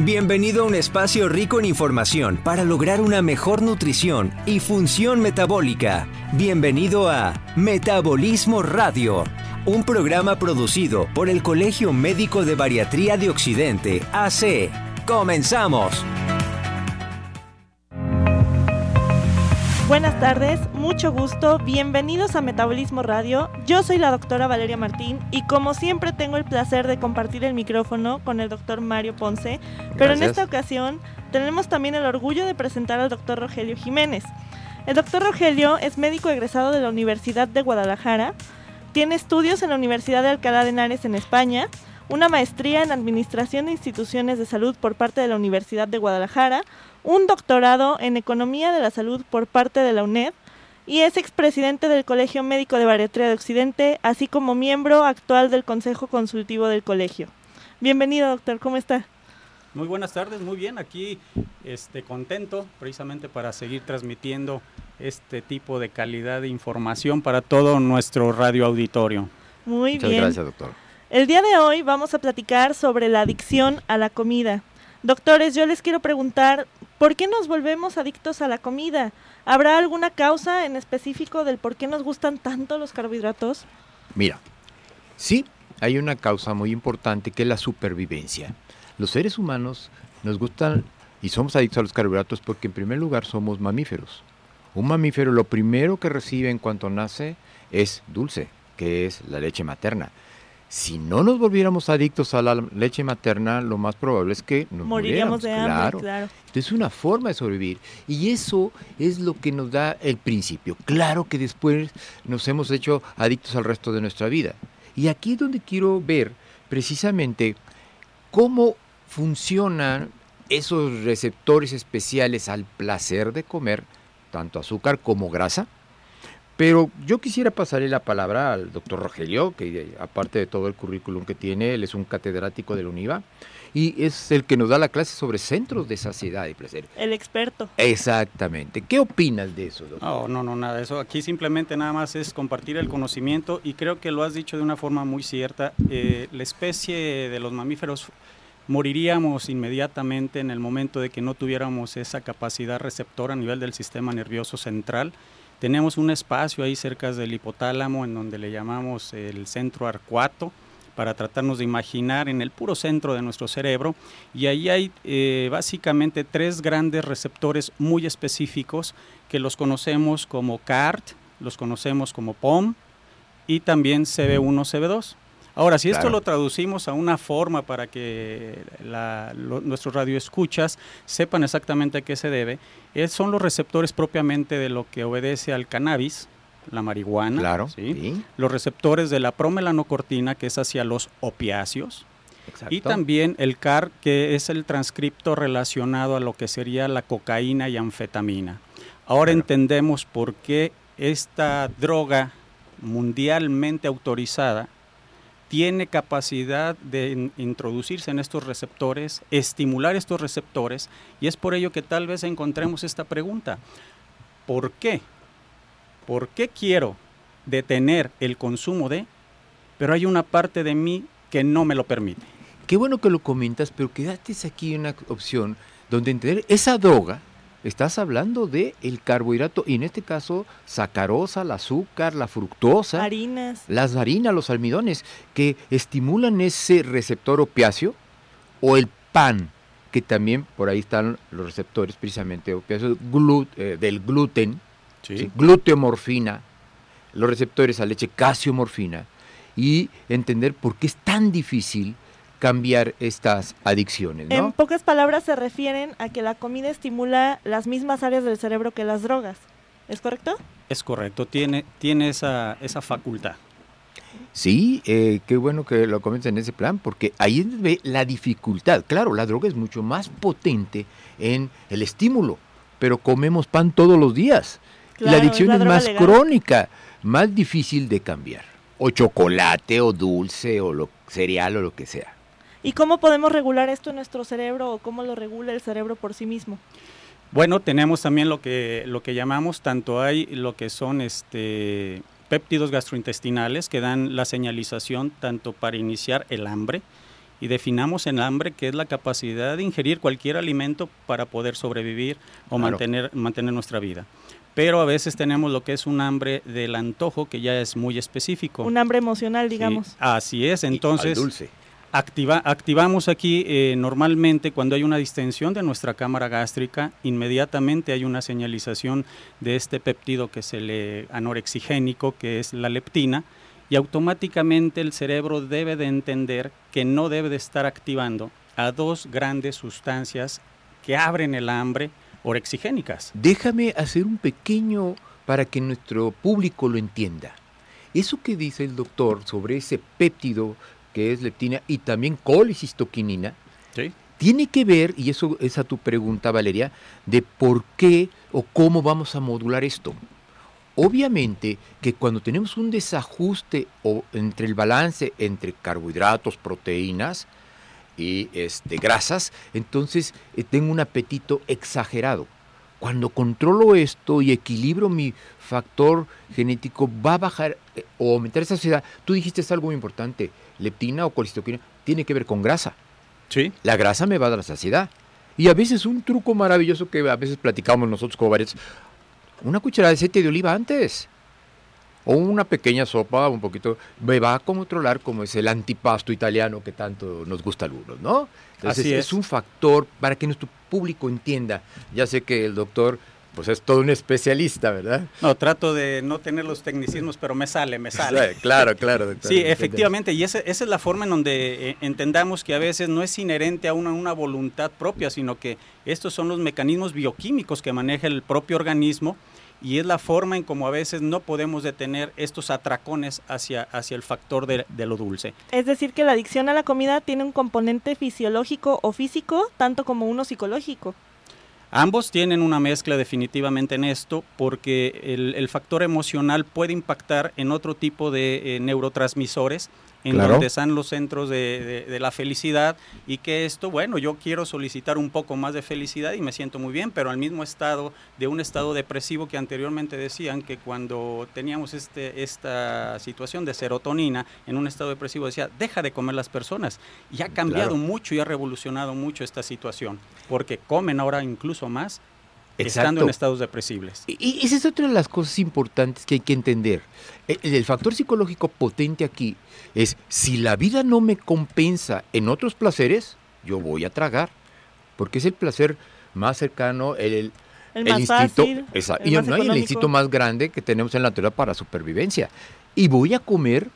Bienvenido a un espacio rico en información para lograr una mejor nutrición y función metabólica. Bienvenido a Metabolismo Radio, un programa producido por el Colegio Médico de Bariatría de Occidente, AC. Comenzamos. Buenas tardes, mucho gusto, bienvenidos a Metabolismo Radio. Yo soy la doctora Valeria Martín y como siempre tengo el placer de compartir el micrófono con el doctor Mario Ponce, pero en esta ocasión tenemos también el orgullo de presentar al doctor Rogelio Jiménez. El doctor Rogelio es médico egresado de la Universidad de Guadalajara, tiene estudios en la Universidad de Alcalá de Henares en España, una maestría en Administración de Instituciones de Salud por parte de la Universidad de Guadalajara, un doctorado en Economía de la Salud por parte de la UNED y es expresidente del Colegio Médico de Bariatría de Occidente, así como miembro actual del Consejo Consultivo del Colegio. Bienvenido, doctor, ¿cómo está? Muy buenas tardes, muy bien, aquí este, contento precisamente para seguir transmitiendo este tipo de calidad de información para todo nuestro radio auditorio. Muy Muchas bien. gracias, doctor. El día de hoy vamos a platicar sobre la adicción a la comida. Doctores, yo les quiero preguntar, ¿por qué nos volvemos adictos a la comida? ¿Habrá alguna causa en específico del por qué nos gustan tanto los carbohidratos? Mira, sí, hay una causa muy importante que es la supervivencia. Los seres humanos nos gustan y somos adictos a los carbohidratos porque en primer lugar somos mamíferos. Un mamífero lo primero que recibe en cuanto nace es dulce, que es la leche materna. Si no nos volviéramos adictos a la leche materna, lo más probable es que nos Moriríamos de hambre, claro. claro. Entonces es una forma de sobrevivir. Y eso es lo que nos da el principio. Claro que después nos hemos hecho adictos al resto de nuestra vida. Y aquí es donde quiero ver precisamente cómo funcionan esos receptores especiales al placer de comer, tanto azúcar como grasa. Pero yo quisiera pasarle la palabra al doctor Rogelio, que eh, aparte de todo el currículum que tiene, él es un catedrático de la UNIVA y es el que nos da la clase sobre centros de saciedad y placer. El experto. Exactamente. ¿Qué opinas de eso, doctor? No, no, no, nada, eso aquí simplemente nada más es compartir el conocimiento y creo que lo has dicho de una forma muy cierta. Eh, la especie de los mamíferos moriríamos inmediatamente en el momento de que no tuviéramos esa capacidad receptora a nivel del sistema nervioso central. Tenemos un espacio ahí cerca del hipotálamo en donde le llamamos el centro arcuato para tratarnos de imaginar en el puro centro de nuestro cerebro y ahí hay eh, básicamente tres grandes receptores muy específicos que los conocemos como CART, los conocemos como POM y también CB1, CB2. Ahora, si esto lo traducimos a una forma para que la- lo- nuestros radioescuchas sepan exactamente a qué se debe, es- son los receptores propiamente de lo que obedece al cannabis, la marihuana, Claro. ¿sí? sí, los receptores de la promelanocortina, que es hacia los opiáceos, exacto. y también el CAR, que es el transcripto relacionado a lo que sería la cocaína y anfetamina. Ahora Claro. entendemos por qué esta droga mundialmente autorizada tiene capacidad de in- introducirse en estos receptores, estimular estos receptores, y es por ello que tal vez encontremos esta pregunta. ¿Por qué? ¿Por qué quiero detener el consumo de, pero hay una parte de mí que no me lo permite? Qué bueno que lo comentas, pero quedaste aquí una opción donde entender esa droga, estás hablando de el carbohidrato, y en este caso sacarosa, el azúcar, la fructosa, Harinas. las harinas, los almidones, que estimulan ese receptor opiáceo, o el pan, que también por ahí están los receptores precisamente opiáceos glu- eh, del gluten, ¿sí? gluteomorfina, los receptores a leche casiomorfina, y entender por qué es tan difícil cambiar estas adicciones, En ¿no? pocas palabras se refieren a que la comida estimula las mismas áreas del cerebro que las drogas. ¿Es correcto? Es correcto, tiene, tiene esa, esa facultad. Sí, eh, qué bueno que lo comenten en ese plan, porque ahí ve la dificultad. Claro, la droga es mucho más potente en el estímulo, pero comemos pan todos los días. Y Claro, la adicción es la es, droga más legal. crónica, más difícil de cambiar. O chocolate, o dulce, o lo, cereal, o lo que sea. ¿Y cómo podemos regular esto en nuestro cerebro o cómo lo regula el cerebro por sí mismo? Bueno, tenemos también lo que, lo que llamamos, tanto hay lo que son este, péptidos gastrointestinales que dan la señalización tanto para iniciar el hambre y definamos el hambre, que es la capacidad de ingerir cualquier alimento para poder sobrevivir o mantener, mantener nuestra vida. Pero a veces tenemos lo que es un hambre del antojo, que ya es muy específico. Un hambre emocional, digamos. así es, entonces... dulce. Activa, activamos aquí eh, normalmente cuando hay una distensión de nuestra cámara gástrica, inmediatamente hay una señalización de este péptido que es el anorexigénico, que es la leptina, y automáticamente el cerebro debe de entender que no debe de estar activando a dos grandes sustancias que abren el hambre orexigénicas. Déjame hacer un pequeño para que nuestro público lo entienda. Eso que dice el doctor sobre ese péptido que es leptina y también colicistoquinina, tiene que ver, y eso es a tu pregunta Valeria, de por qué o cómo vamos a modular esto. Obviamente que cuando tenemos un desajuste o entre el balance entre carbohidratos, proteínas y este, grasas, entonces eh, tengo un apetito exagerado. Cuando controlo esto y equilibro mi factor genético, va a bajar eh, o aumentar esa ansiedad. Tú dijiste algo muy importante, leptina o colicistoquina tiene que ver con grasa. Sí. La grasa me va a dar la saciedad. Y a veces un truco maravilloso que a veces platicamos nosotros como varios, una cucharada de aceite de oliva antes. O una pequeña sopa, un poquito, me va a controlar como es el antipasto italiano que tanto nos gusta a algunos, ¿no? Entonces Así es. un factor para que nuestro público entienda. Ya sé que el doctor pues es todo un especialista, ¿verdad? No, trato de no tener los tecnicismos, pero me sale, me sale. claro, claro. Doctor, sí, efectivamente, y esa, esa, es la forma en donde eh, entendamos que a veces no es inherente a una, una voluntad propia, sino que estos son los mecanismos bioquímicos que maneja el propio organismo y es la forma en como a veces no podemos detener estos atracones hacia, hacia el factor de, de, lo dulce. Es decir, que la adicción a la comida tiene un componente fisiológico o físico, tanto como uno psicológico. Ambos tienen una mezcla definitivamente en esto porque el, el factor emocional puede impactar en otro tipo de eh, neurotransmisores en donde están los centros de, de, la felicidad y que esto, bueno, yo quiero solicitar un poco más de felicidad y me siento muy bien, pero al mismo estado de un estado depresivo que anteriormente decían que cuando teníamos este, esta situación de serotonina en un estado depresivo decía, deja de comer las personas. Y ha cambiado claro. mucho y ha revolucionado mucho esta situación, porque comen ahora incluso más Exacto. estando en estados depresivos. Y, esa es otra de las cosas importantes que hay que entender. El, el, factor psicológico potente aquí es, si la vida no me compensa en otros placeres, yo voy a tragar, porque es el placer más cercano, el, el, el más instinto, fácil, esa, y, no, el instinto más grande que tenemos en la naturaleza para supervivencia. Y voy a comer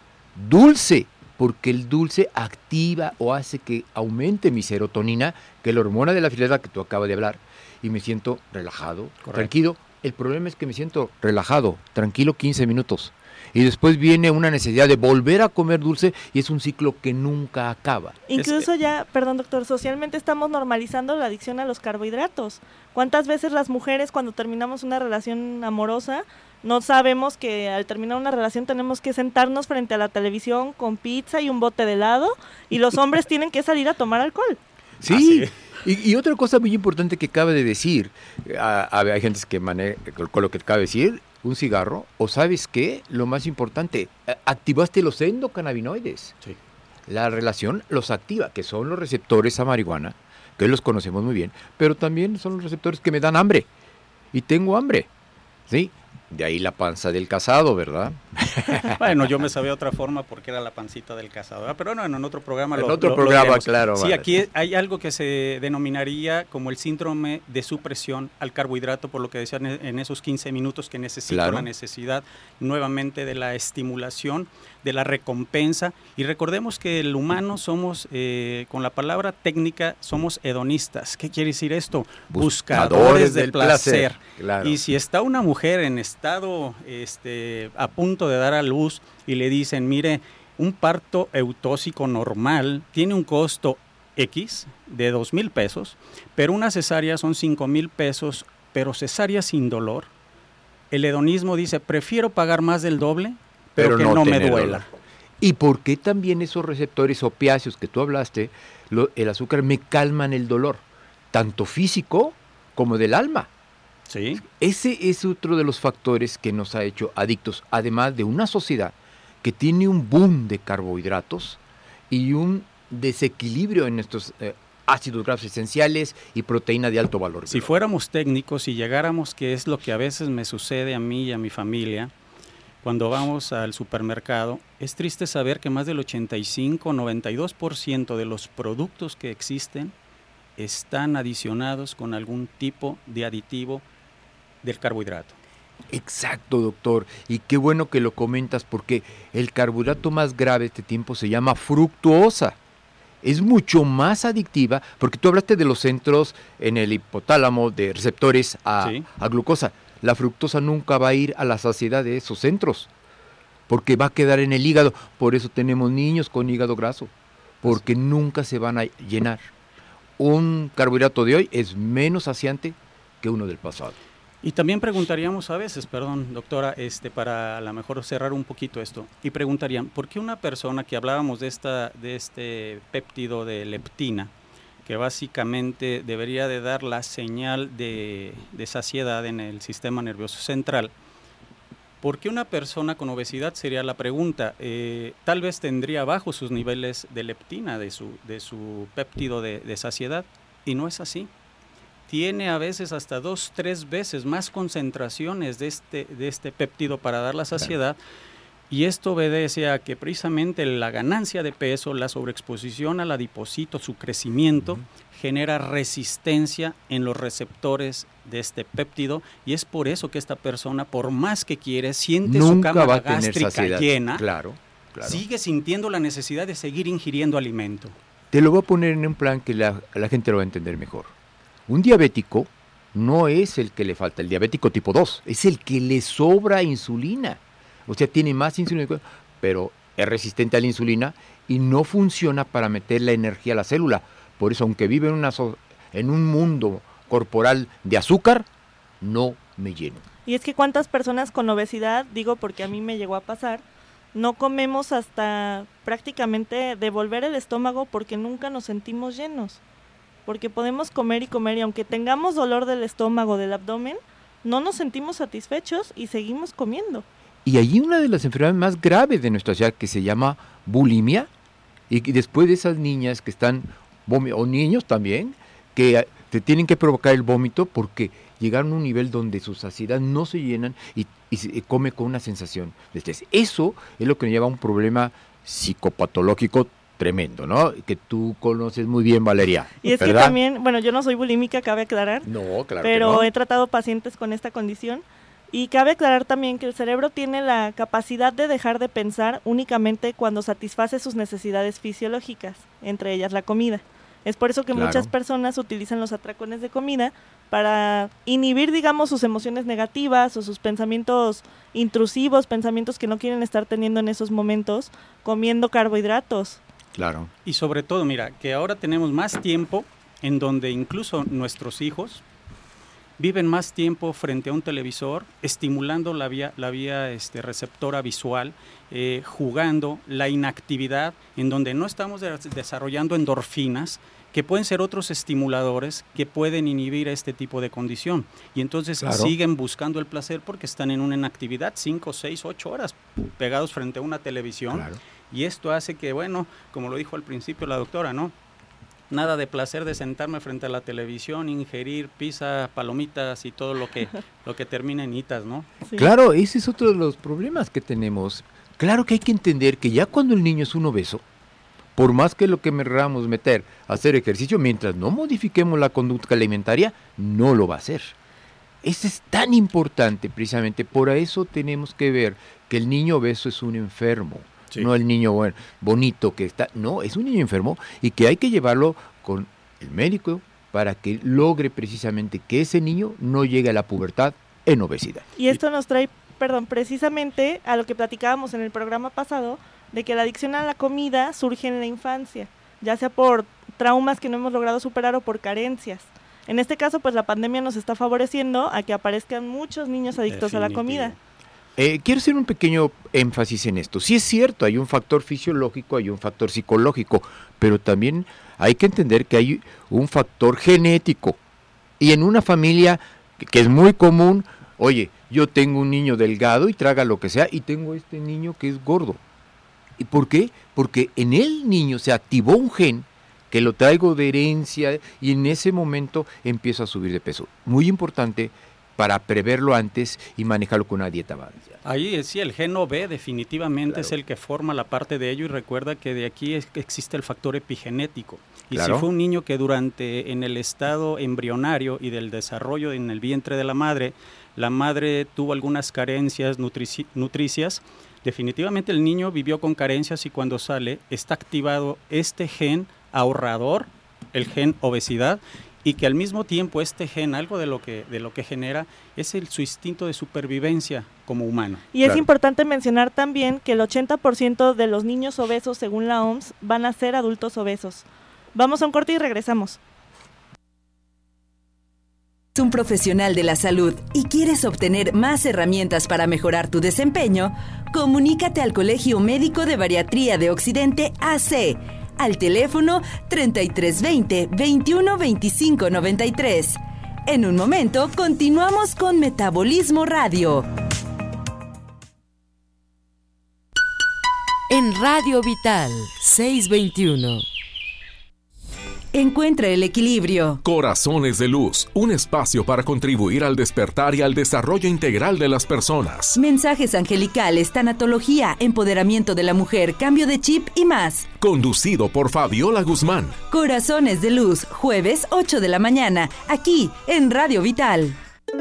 dulce, porque el dulce activa o hace que aumente mi serotonina, que es la hormona de la felicidad que tú acabas de hablar y me siento relajado, Correcto. tranquilo. El problema es que me siento relajado, tranquilo 15 minutos. Y después viene una necesidad de volver a comer dulce y es un ciclo que nunca acaba. Incluso ya, perdón doctor, socialmente estamos normalizando la adicción a los carbohidratos. ¿Cuántas veces las mujeres cuando terminamos una relación amorosa no sabemos que al terminar una relación tenemos que sentarnos frente a la televisión con pizza y un bote de helado y los hombres tienen que salir a tomar alcohol? Sí. Y, y, otra cosa muy importante que cabe de decir, a, a, hay gente que maneja, con lo que cabe de decir, un cigarro, o sabes qué, lo más importante, activaste los endocannabinoides. Sí. La relación los activa, que son los receptores a marihuana, que los conocemos muy bien, pero también son los receptores que me dan hambre. Y tengo hambre. ¿Sí? De ahí la panza del casado, ¿verdad? bueno, yo me sabía otra forma porque era la pancita del casado, ¿verdad? pero no, en otro programa En lo, otro lo, programa, lo claro. Sí, vale. aquí hay algo que se denominaría como el síndrome de supresión al carbohidrato, por lo que decían en esos 15 minutos que necesito Claro. la necesidad nuevamente de la estimulación, de la recompensa. Y recordemos que el humano somos, eh, con la palabra técnica, somos hedonistas. ¿Qué quiere decir esto? Buscadores, del placer. Claro. Y si está una mujer en estado este, a punto de dar a luz y le dicen, mire, un parto eutóxico normal tiene un costo X de dos mil pesos, pero una cesárea son cinco mil pesos, pero cesárea sin dolor. El hedonismo dice, prefiero pagar más del doble, pero, que no, me duela. dolor. ¿Y por qué también esos receptores opiáceos que tú hablaste, lo- el azúcar me calman el dolor, tanto físico como del alma? Sí, Ese es otro de los factores que nos ha hecho adictos, además de una sociedad que tiene un boom de carbohidratos y un desequilibrio en nuestros eh, ácidos grasos esenciales y proteína de alto valor. Si fuéramos técnicos y llegáramos, que es lo que a veces me sucede a mí y a mi familia, cuando vamos al supermercado, es triste saber que más del 85-92% de los productos que existen están adicionados con algún tipo de aditivo del carbohidrato. Exacto, doctor. Y qué bueno que lo comentas porque el carbohidrato más grave de este tiempo se llama fructuosa. Es mucho más adictiva porque tú hablaste de los centros en el hipotálamo de receptores a, a glucosa la fructosa nunca va a ir a la saciedad de esos centros, porque va a quedar en el hígado. Por eso tenemos niños con hígado graso, porque nunca se van a llenar. Un carbohidrato de hoy es menos saciante que uno del pasado. Y también preguntaríamos a veces, perdón, doctora, este, para a lo mejor cerrar un poquito esto, y preguntarían, ¿por qué una persona que hablábamos de, esta, de este péptido de leptina, que básicamente debería de dar la señal de, saciedad en el sistema nervioso central. ¿Por qué una persona con obesidad sería la pregunta? Eh, tal vez tendría bajo sus niveles de leptina, de su, de su péptido de, saciedad, y no es así. Tiene a veces hasta dos, tres veces más concentraciones de este, de este péptido para dar la saciedad. Y esto obedece a que precisamente la ganancia de peso, la sobreexposición al adipocito, su crecimiento, genera resistencia en los receptores de este péptido y es por eso que esta persona, por más que quiere, siente su cámara gástrica llena, claro, sigue sintiendo la necesidad de seguir ingiriendo alimento. Te lo voy a poner en un plan que la, la gente lo va a entender mejor. Un diabético no es el que le falta, el diabético tipo 2, es el que le sobra insulina. Sea, tiene más insulina, pero es resistente a la insulina y no funciona para meter la energía a la célula. Por eso, aunque vive en, una en un mundo corporal de azúcar, no me lleno. Y es que cuántas personas con obesidad, digo porque a mí me llegó a pasar, no comemos hasta prácticamente devolver el estómago porque nunca nos sentimos llenos. Porque podemos comer y comer y aunque tengamos dolor del estómago, del abdomen, no nos sentimos satisfechos y seguimos comiendo. Y allí una de las enfermedades más graves de nuestra ciudad que se llama bulimia, y después de esas niñas que están, o niños también, que te tienen que provocar el vómito porque llegaron a un nivel donde sus saciedad no se llenan y, se come con una sensación de estrés. Eso es lo que nos lleva a un problema psicopatológico tremendo, ¿no? Que tú conoces muy bien, Valeria. Y es que también, bueno, yo no soy bulímica, cabe aclarar. No, claro. Pero he tratado pacientes con esta condición y cabe aclarar también que el cerebro tiene la capacidad de dejar de pensar únicamente cuando satisface sus necesidades fisiológicas, entre ellas la comida. Es por eso que muchas personas utilizan los atracones de comida para inhibir, digamos, sus emociones negativas o sus pensamientos intrusivos, pensamientos que no quieren estar teniendo en esos momentos, comiendo carbohidratos. Claro. Y sobre todo, mira, que ahora tenemos más tiempo en donde incluso nuestros hijos viven más tiempo frente a un televisor, estimulando la vía, la vía este, receptora visual, eh, jugando la inactividad, en donde no estamos desarrollando endorfinas, que pueden ser otros estimuladores que pueden inhibir este tipo de condición. Y entonces siguen buscando el placer porque están en una inactividad 5, 6, 8 horas pegados frente a una televisión. Y esto hace que, bueno, como lo dijo al principio la doctora, ¿no? Nada de placer de sentarme frente a la televisión, ingerir pizza, palomitas y todo lo que, lo que termina en hitas, ¿no? Claro, ese es otro de los problemas que tenemos. Claro que hay que entender que ya cuando el niño es un obeso, por más que lo que queramos meter a hacer ejercicio, mientras no modifiquemos la conducta alimentaria, no lo va a hacer. Eso es tan importante precisamente, por eso tenemos que ver que el niño obeso es un enfermo no el niño bueno, bonito que está, no, es un niño enfermo y que hay que llevarlo con el médico para que logre precisamente que ese niño no llegue a la pubertad en obesidad. Y esto nos trae, perdón, precisamente a lo que platicábamos en el programa pasado, de que la adicción a la comida surge en la infancia, ya sea por traumas que no hemos logrado superar o por carencias. En este caso, pues la pandemia nos está favoreciendo a que aparezcan muchos niños adictos a la comida. Eh, quiero hacer un pequeño énfasis en esto. Sí es cierto, hay un factor fisiológico, hay un factor psicológico, pero también hay que entender que hay un factor genético. Y en una familia que es muy común, oye, yo tengo un niño delgado y traga lo que sea, y tengo este niño que es gordo. ¿Y por qué? Porque en el niño se activó un gen que lo traigo de herencia y en ese momento empiezo a subir de peso. Muy importante para preverlo antes y manejarlo con una dieta balanceada. Ahí sí, el gen B definitivamente es el que forma la parte de ello y recuerda que de aquí existe el factor epigenético. Y si fue un niño que durante en el estado embrionario y del desarrollo en el vientre de la madre, la madre tuvo algunas carencias nutricias, definitivamente el niño vivió con carencias y cuando sale está activado este gen ahorrador, el gen obesidad, y que al mismo tiempo este gen, algo de lo que, de lo que genera, es el, su instinto de supervivencia como humano. Y es importante mencionar también que el 80% de los niños obesos, según la OMS, van a ser adultos obesos. Vamos a un corte y regresamos. un profesional de la salud y quieres obtener más herramientas para mejorar tu desempeño, comunícate al Colegio Médico de Bariatría de Occidente AC al teléfono 3320 21 25 93. En un momento continuamos con Metabolismo Radio. En Radio Vital 621. Encuentra el equilibrio. Corazones de Luz, un espacio para contribuir al despertar y al desarrollo integral de las personas. Mensajes angelicales, tanatología, empoderamiento de la mujer, cambio de chip y más. Conducido por Fabiola Guzmán. Corazones de Luz, jueves 8 de la mañana, aquí en Radio Vital.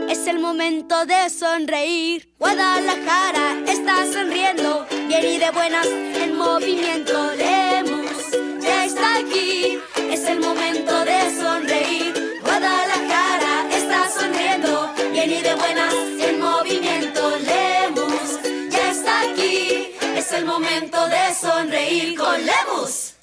Es el momento de sonreír. Guadalajara está sonriendo, bien y de buenas en movimiento. Lemus ya está aquí. Es el momento de sonreír. Guadalajara está sonriendo, bien y de buenas en movimiento. Lemus ya está aquí. Es el momento de sonreír con Lemus.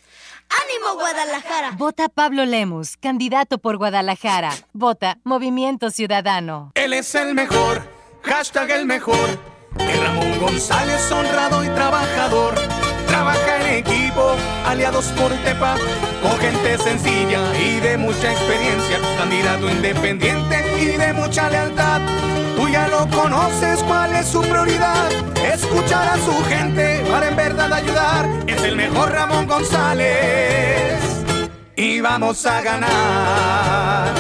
¡Ánimo Guadalajara! Vota Pablo Lemus, candidato por Guadalajara. Vota Movimiento Ciudadano. Él es el mejor, hashtag el mejor. El Ramón González, honrado y trabajador. Trabaja en equipo, aliados por Tepa, con gente sencilla y de mucha experiencia. Candidato independiente y de mucha lealtad. Tú ya lo conoces, cuál es su prioridad. Escuchar a su gente para en verdad ayudar. Es el mejor Ramón González. Y vamos a ganar.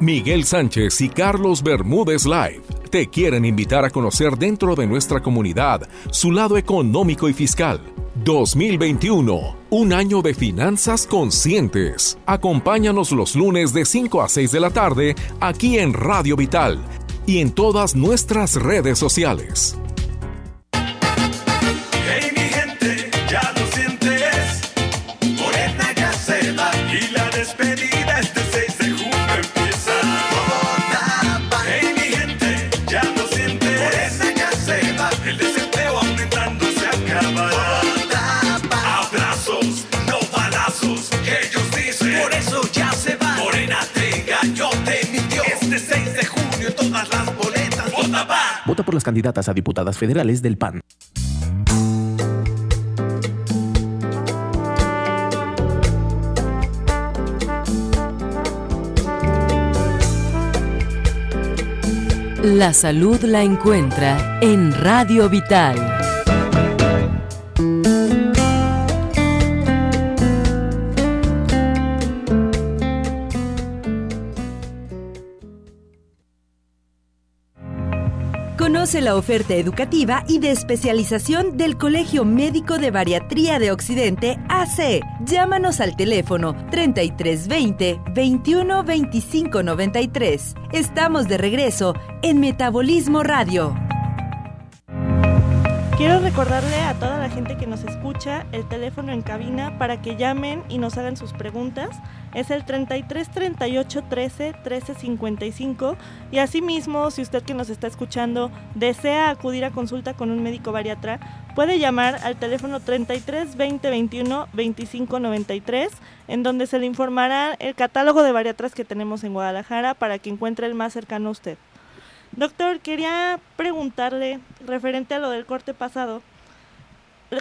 Miguel Sánchez y Carlos Bermúdez Live te quieren invitar a conocer dentro de nuestra comunidad su lado económico y fiscal 2021, un año de finanzas conscientes. Acompáñanos los lunes de 5 a 6 de la tarde aquí en Radio Vital y en todas nuestras redes sociales. Vota por las candidatas a diputadas federales del PAN. La salud la encuentra en Radio Vital. La oferta educativa y de especialización del Colegio Médico de Bariatría de Occidente, AC. Llámanos al teléfono 3320 21 25 93. Estamos de regreso en Metabolismo Radio. Quiero recordarle a toda la gente que nos escucha el teléfono en cabina para que llamen y nos hagan sus preguntas es el 33 38 13 13 55 y asimismo si usted que nos está escuchando desea acudir a consulta con un médico bariatra puede llamar al teléfono 33 20 21 25 93 en donde se le informará el catálogo de bariatras que tenemos en Guadalajara para que encuentre el más cercano a usted. Doctor, quería preguntarle referente a lo del corte pasado.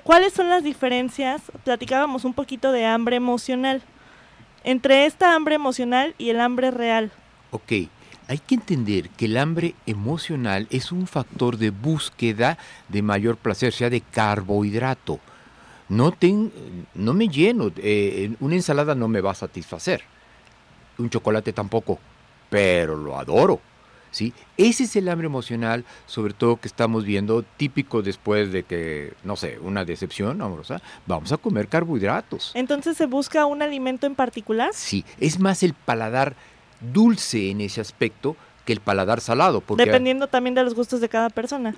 ¿Cuáles son las diferencias? Platicábamos un poquito de hambre emocional entre esta hambre emocional y el hambre real. Ok, hay que entender que el hambre emocional es un factor de búsqueda de mayor placer, sea de carbohidrato. No, no me lleno, eh, una ensalada no me va a satisfacer, un chocolate tampoco, pero lo adoro. ¿Sí? Ese es el hambre emocional, sobre todo que estamos viendo, típico después de que, no sé, una decepción amorosa, vamos a comer carbohidratos. Entonces, ¿se busca un alimento en particular? Sí, es más el paladar dulce en ese aspecto que el paladar salado. Porque Dependiendo también de los gustos de cada persona.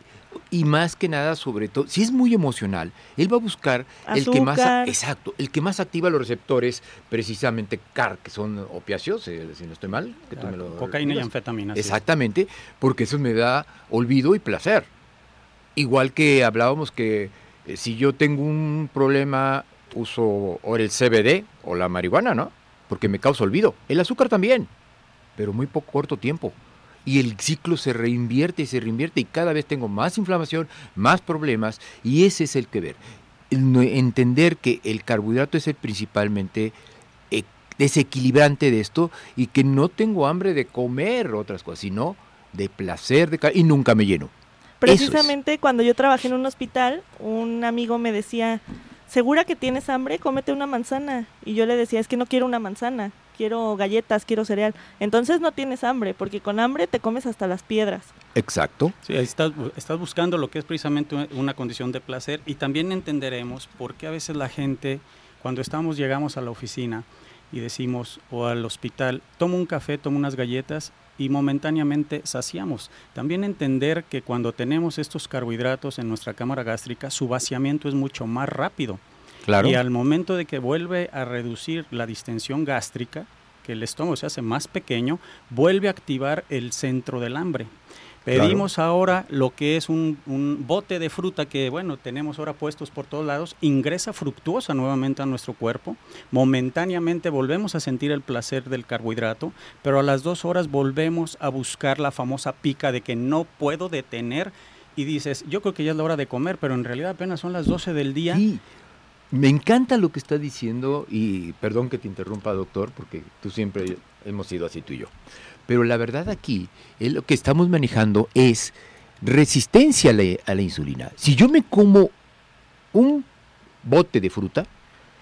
Y más que nada, sobre todo, si es muy emocional, él va a buscar el que más, exacto, el que más activa los receptores, precisamente CAR, que son opiáceos, eh, si no estoy mal. Que cocaína y anfetamina. Exactamente, porque eso me da olvido y placer. Igual que hablábamos que eh, si yo tengo un problema, uso o el CBD o la marihuana, ¿no? Porque me causa olvido. El azúcar también pero muy poco corto tiempo. Y el ciclo se reinvierte y se reinvierte y cada vez tengo más inflamación, más problemas y ese es el que ver. Entender que el carbohidrato es el principalmente eh, desequilibrante de esto y que no tengo hambre de comer otras cosas, sino de placer de y nunca me lleno. Precisamente cuando yo trabajé en un hospital, un amigo me decía, ¿segura que tienes hambre? Cómete una manzana. Y yo le decía, es que no quiero una manzana, quiero galletas, quiero cereal. Entonces no tienes hambre, porque con hambre te comes hasta las piedras. Exacto. Sí, ahí estás, estás buscando lo que es precisamente una condición de placer y también entenderemos por qué a veces la gente, cuando estamos, llegamos a la oficina y decimos, o al hospital, tomo un café, tomo unas galletas y momentáneamente saciamos. También entender que cuando tenemos estos carbohidratos en nuestra cámara gástrica, su vaciamiento es mucho más rápido. Y al momento de que vuelve a reducir la distensión gástrica, que el estómago se hace más pequeño, vuelve a activar el centro del hambre. Pedimos ahora lo que es un, bote de fruta que, bueno, tenemos ahora puestos por todos lados, ingresa fructuosa nuevamente a nuestro cuerpo, momentáneamente volvemos a sentir el placer del carbohidrato, pero a las dos horas volvemos a buscar la famosa pica de que no puedo detener y dices, yo creo que ya es la hora de comer, pero en realidad apenas son las 12 del día. Sí. Me encanta lo que está diciendo y perdón que te interrumpa, doctor, porque tú siempre hemos sido así tú y yo. Pero la verdad aquí, lo que estamos manejando es resistencia a la, insulina. Si yo me como un bote de fruta,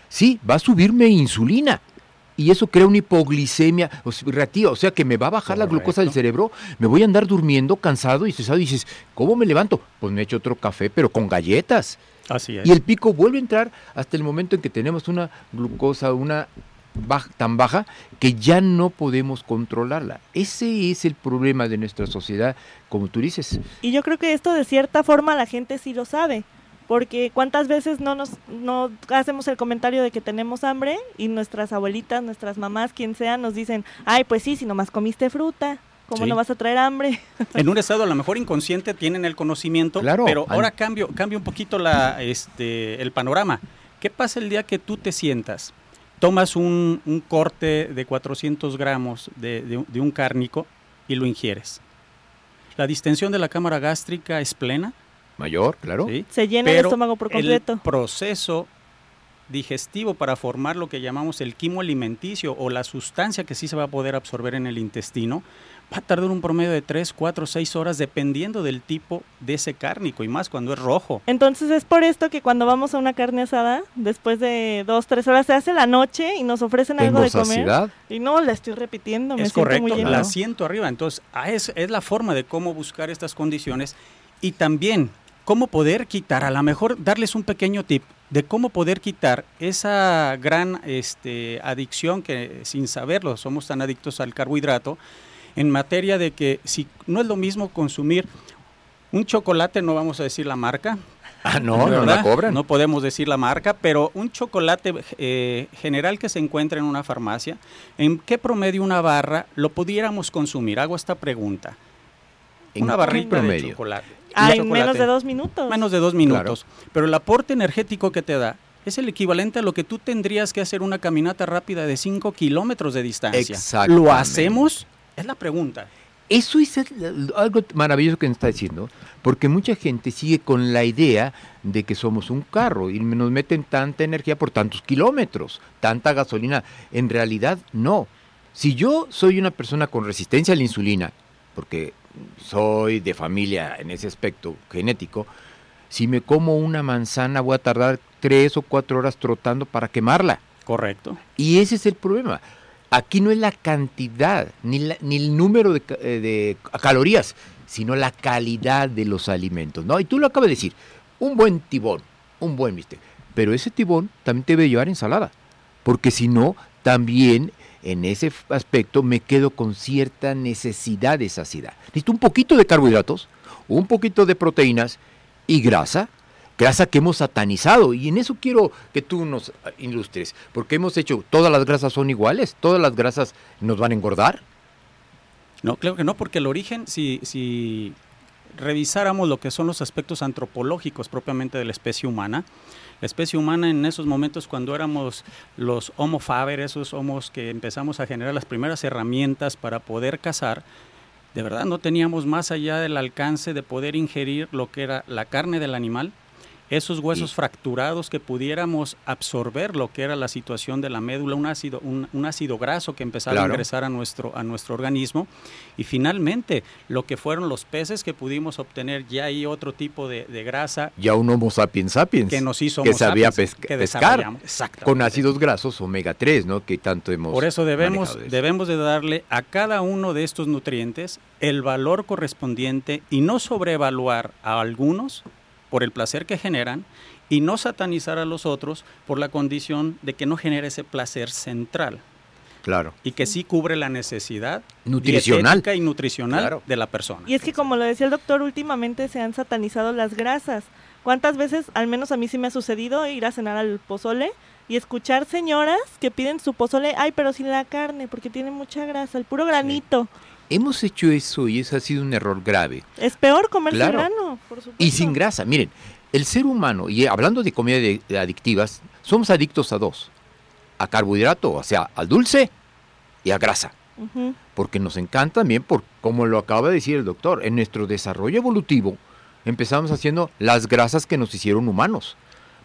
sí, va a subirme insulina. Y eso crea una hipoglicemia reactiva, o sea que me va a bajar la glucosa del cerebro, me voy a andar durmiendo cansado y cesado y dices, ¿cómo me levanto? Pues me echo otro café, pero con galletas. Y el pico vuelve a entrar hasta el momento en que tenemos una glucosa, una tan baja que ya no podemos controlarla. Ese es el problema de nuestra sociedad, como tú dices. Y yo creo que esto de cierta forma la gente sí lo sabe, porque cuántas veces no nos no hacemos el comentario de que tenemos hambre y nuestras abuelitas, nuestras mamás, quien sea, nos dicen, ay, pues sí, si nomás comiste fruta. ¿Cómo no vas a traer hambre? en un estado a lo mejor inconsciente tienen el conocimiento, pero ahora cambio, cambio un poquito la, este, el panorama. ¿Qué pasa el día que tú te sientas, tomas un, un corte de 400 gramos de, de, un cárnico y lo ingieres? La distensión de la cámara gástrica es plena. Mayor, claro. Se llena el estómago por completo. El proceso digestivo para formar lo que llamamos el quimo alimenticio o la sustancia que sí se va a poder absorber en el intestino, va a tardar un promedio de 3, 4, 6 horas dependiendo del tipo de ese cárnico y más cuando es rojo. Entonces es por esto que cuando vamos a una carne asada, después de 2, 3 horas se hace la noche y nos ofrecen algo de comer. Y no, la estoy repitiendo, me es correcto, la siento arriba. Entonces ah, es, es la forma de cómo buscar estas condiciones y también cómo poder quitar, a lo mejor darles un pequeño tip de cómo poder quitar esa gran este, adicción que sin saberlo somos tan adictos al carbohidrato, en materia de que si no es lo mismo consumir un chocolate, no vamos a decir la marca. Ah, no, no la cobran. No podemos decir la marca, pero un chocolate eh, general que se encuentra en una farmacia, ¿en qué promedio una barra lo pudiéramos consumir? Hago esta pregunta. una barrita de chocolate. Ah, en menos de dos minutos. Menos de dos minutos. Pero el aporte energético que te da es el equivalente a lo que tú tendrías que hacer una caminata rápida de 5 kilómetros de distancia. ¿Lo hacemos? Es la pregunta. Eso es algo maravilloso que nos está diciendo, porque mucha gente sigue con la idea de que somos un carro y nos meten tanta energía por tantos kilómetros, tanta gasolina. En realidad, no. Si yo soy una persona con resistencia a la insulina, porque soy de familia en ese aspecto genético, si me como una manzana voy a tardar tres o cuatro horas trotando para quemarla. Correcto. Y ese es el problema. Aquí no es la cantidad ni, ni el número de, eh, de, calorías, sino la calidad de los alimentos. ¿no? Y tú lo acabas de decir, un buen tibón, un buen bistec. Pero ese tibón también debe llevar ensalada, porque si no, también en ese aspecto me quedo con cierta necesidad de saciedad. Necesito un poquito de carbohidratos, un poquito de proteínas y grasa, grasa que hemos satanizado. Y en eso quiero que tú nos ilustres, porque hemos hecho, todas las grasas son iguales, todas las grasas nos van a engordar. No, creo que no, porque el origen, si, si revisáramos lo que son los aspectos antropológicos propiamente de la especie humana, la especie humana en esos momentos cuando éramos los homo faber, esos homos que empezamos a generar las primeras herramientas para poder cazar, de verdad no teníamos más allá del alcance de poder ingerir lo que era la carne del animal, esos huesos fracturados que pudiéramos absorber lo que era la situación de la médula, un ácido, un, ácido graso que empezaba a ingresar a nuestro, a nuestro organismo. Y finalmente, lo que fueron los peces que pudimos obtener, ya hay otro tipo de, grasa. Ya un Homo sapiens sapiens. Que nos hizo Que sabía pescar con ácidos grasos omega 3, ¿no? Que tanto hemos. Por eso debemos, debemos de darle a cada uno de estos nutrientes el valor correspondiente y no sobrevaluar a algunos por el placer que generan y no satanizar a los otros por la condición de que no genere ese placer central. Claro. Y que sí cubre la necesidad nutricional y nutricional de la persona. Y es que como lo decía el doctor, últimamente se han satanizado las grasas. ¿Cuántas veces, al menos a mí sí me ha sucedido, ir a cenar al pozole y escuchar señoras que piden su pozole, ay, pero sin la carne, porque tiene mucha grasa, el puro granito. Hemos hecho eso y eso ha sido un error grave. Es peor comer grano, por supuesto. Y sin grasa. Miren, el ser humano, y hablando de comida adictivas, somos adictos a dos. A carbohidrato, o sea, al dulce y a grasa. Porque nos encanta también, por, como lo acaba de decir el doctor, en nuestro desarrollo evolutivo empezamos haciendo las grasas que nos hicieron humanos,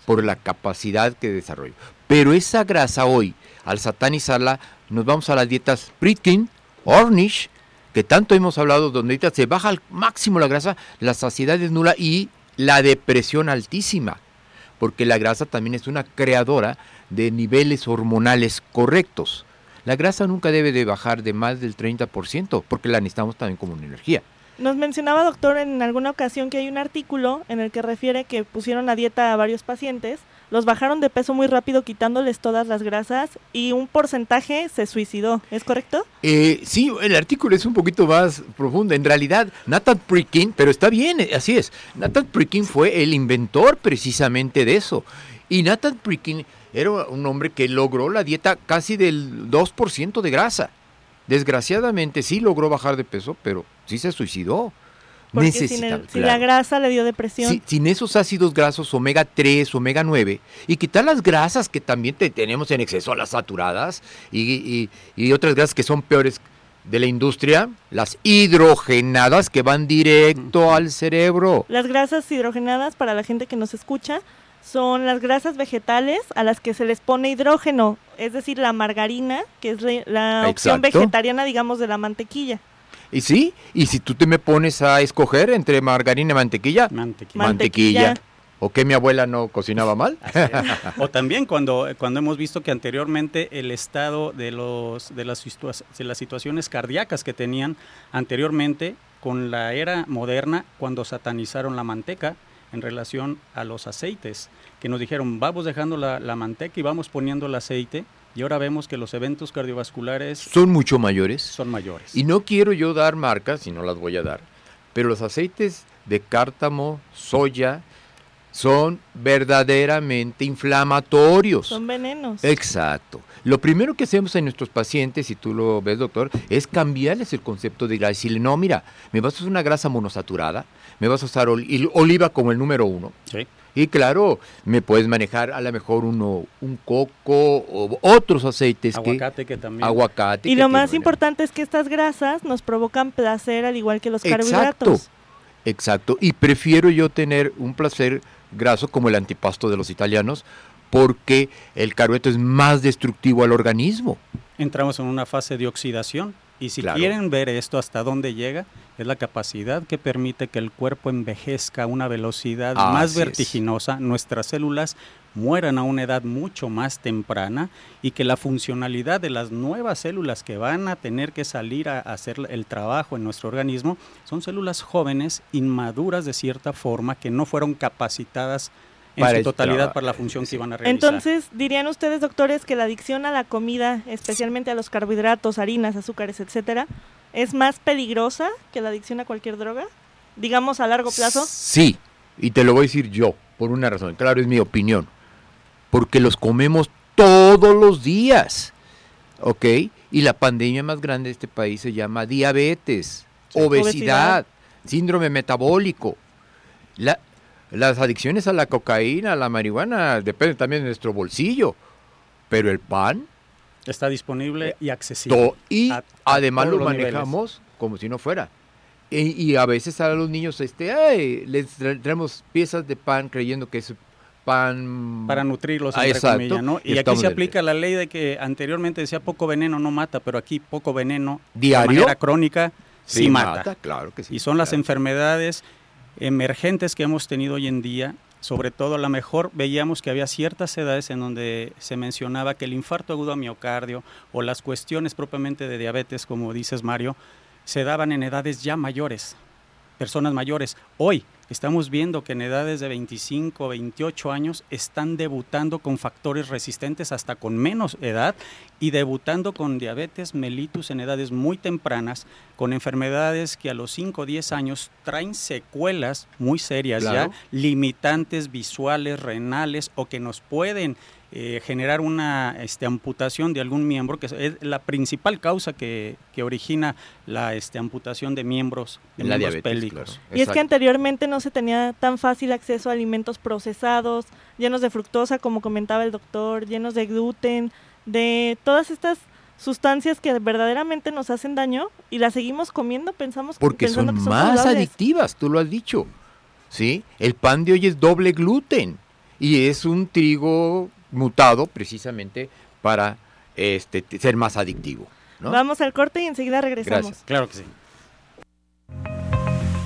por la capacidad que desarrollo. Pero esa grasa hoy, al satanizarla, nos vamos a las dietas Pritkin, Ornish, que tanto hemos hablado, donde ahorita se baja al máximo la grasa, la saciedad es nula y la depresión altísima, porque la grasa también es una creadora de niveles hormonales correctos. La grasa nunca debe de bajar de más del 30%, porque la necesitamos también como una energía. Nos mencionaba, doctor, en alguna ocasión que hay un artículo en el que refiere que pusieron a dieta a varios pacientes los bajaron de peso muy rápido quitándoles todas las grasas y un porcentaje se suicidó, ¿es correcto? Eh, sí, el artículo es un poquito más profundo. En realidad, Nathan Prikin, pero está bien, eh, así es. Nathan Prikin fue el inventor precisamente de eso. Y Nathan Prikin era un hombre que logró la dieta casi del 2% de grasa. Desgraciadamente sí logró bajar de peso, pero sí se suicidó. Porque sin, la grasa le dio depresión. sin esos ácidos grasos omega 3, omega 9, y quitar las grasas que también tenemos en exceso, las saturadas, y, y, otras grasas que son peores de la industria, las hidrogenadas que van directo al cerebro. Las grasas hidrogenadas, para la gente que nos escucha, son las grasas vegetales a las que se les pone hidrógeno, es decir, la margarina, que es la opción vegetariana, digamos, de la mantequilla. Y sí, y si tú te me pones a escoger entre margarina y mantequilla, mantequilla. ¿O que mi abuela no cocinaba mal? o también cuando, cuando hemos visto que anteriormente el estado de, los, de, las, de las situaciones cardíacas que tenían anteriormente con la era moderna, cuando satanizaron la manteca en relación a los aceites, que nos dijeron, vamos dejando la, la manteca y vamos poniendo el aceite, y ahora vemos que los eventos cardiovasculares son mucho mayores. Son mayores. Y no quiero yo dar marcas, y no las voy a dar, pero los aceites de cártamo, soya, son verdaderamente inflamatorios. Son venenos. Exacto. Lo primero que hacemos en nuestros pacientes, si tú lo ves, doctor, es cambiarles el concepto de grasa. Decirle, no, mira, me vas a usar una grasa monosaturada, me vas a usar oliva como el número uno. Sí. Y claro, me puedes manejar a lo mejor uno, un coco o otros aceites. Aguacate que, también. Aguacate. Y lo más importante es que estas grasas nos provocan placer al igual que los carbohidratos. Exacto, exacto. Y prefiero yo tener un placer graso como el antipasto de los italianos porque el carbohidrato es más destructivo al organismo. Entramos en una fase de oxidación y si quieren ver esto hasta dónde llega, es la capacidad que permite que el cuerpo envejezca a una velocidad más vertiginosa, nuestras células mueran a una edad mucho más temprana y que la funcionalidad de las nuevas células que van a tener que salir a hacer el trabajo en nuestro organismo son células jóvenes, inmaduras de cierta forma, que no fueron capacitadas en su totalidad para la función que iban a realizar. Entonces, dirían ustedes, doctores, que la adicción a la comida, especialmente a los carbohidratos, harinas, azúcares, etcétera, es más peligrosa que la adicción a cualquier droga? Digamos a largo plazo. Sí, y te lo voy a decir yo, por una razón. Claro, es mi opinión. Porque los comemos todos los días. ¿Ok? Y la pandemia más grande de este país se llama diabetes, obesidad, síndrome metabólico. La, las adicciones a la cocaína, a la marihuana, dependen también de nuestro bolsillo. Pero el pan... Está disponible y accesible. y además lo manejamos como si no fuera. Y, a veces a los niños este, les traemos piezas de pan creyendo que es pan... Para nutrirlos, ah, entre ¿no? Y, aquí se aplica la ley de que anteriormente decía poco veneno no mata, pero aquí poco veneno ¿Diario? de manera crónica sí, mata. Claro que sí. Y son las enfermedades emergentes que hemos tenido hoy en día, sobre todo a lo mejor veíamos que había ciertas edades en donde se mencionaba que el infarto agudo a miocardio o las cuestiones propiamente de diabetes, como dices Mario, se daban en edades ya mayores, personas mayores. Hoy estamos viendo que en edades de 25, 28 años están debutando con factores resistentes hasta con menos edad y debutando con diabetes mellitus en edades muy tempranas, con enfermedades que a los 5 o 10 años traen secuelas muy serias ya, limitantes visuales, renales o que nos pueden eh, generar una este, amputación de algún miembro, que es la principal causa que, origina la este, amputación de miembros, de la miembros pélvicos. Y es que anteriormente no se tenía tan fácil acceso a alimentos procesados, llenos de fructosa, como comentaba el doctor, llenos de gluten, de todas estas sustancias que verdaderamente nos hacen daño y las seguimos comiendo, pensamos Porque son, que son más adictivas, tú lo has dicho. ¿Sí? El pan de hoy es doble gluten y es un trigo mutado precisamente para este, ser más adictivo. Vamos al corte y enseguida regresamos. Claro que sí.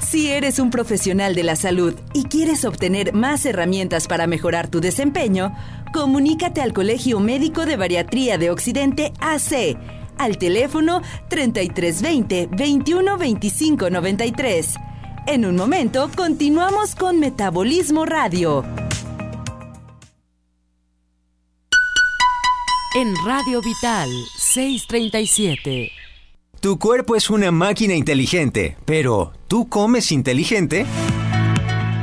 Si eres un profesional de la salud y quieres obtener más herramientas para mejorar tu desempeño, comunícate al Colegio Médico de Bariatría de Occidente AC al teléfono 3320 2125 93. En un momento continuamos con Metabolismo Radio. En Radio Vital 637. Tu cuerpo es una máquina inteligente, pero ¿tú comes inteligente?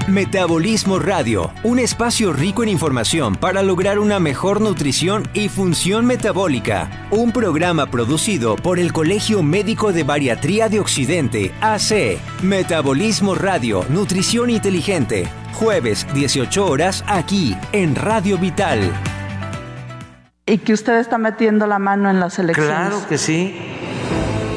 Metabolismo Radio, un espacio rico en información para lograr una mejor nutrición y función metabólica. Un programa producido por el Colegio Médico de Bariatría de Occidente, AC. Metabolismo Radio, Nutrición Inteligente. Jueves, 18 horas, aquí, en Radio Vital y que usted está metiendo la mano en las elecciones. Claro que sí.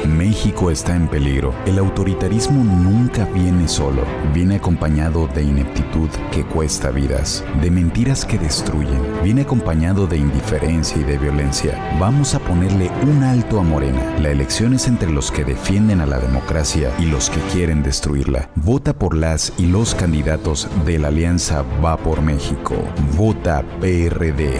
México está en peligro. El autoritarismo nunca viene solo. Viene acompañado de ineptitud que cuesta vidas, de mentiras que destruyen. Viene acompañado de indiferencia y de violencia. Vamos a ponerle un alto a Morena. La elección es entre los que defienden a la democracia y los que quieren destruirla. Vota por las y los candidatos de la Alianza Va por México. Vota PRD.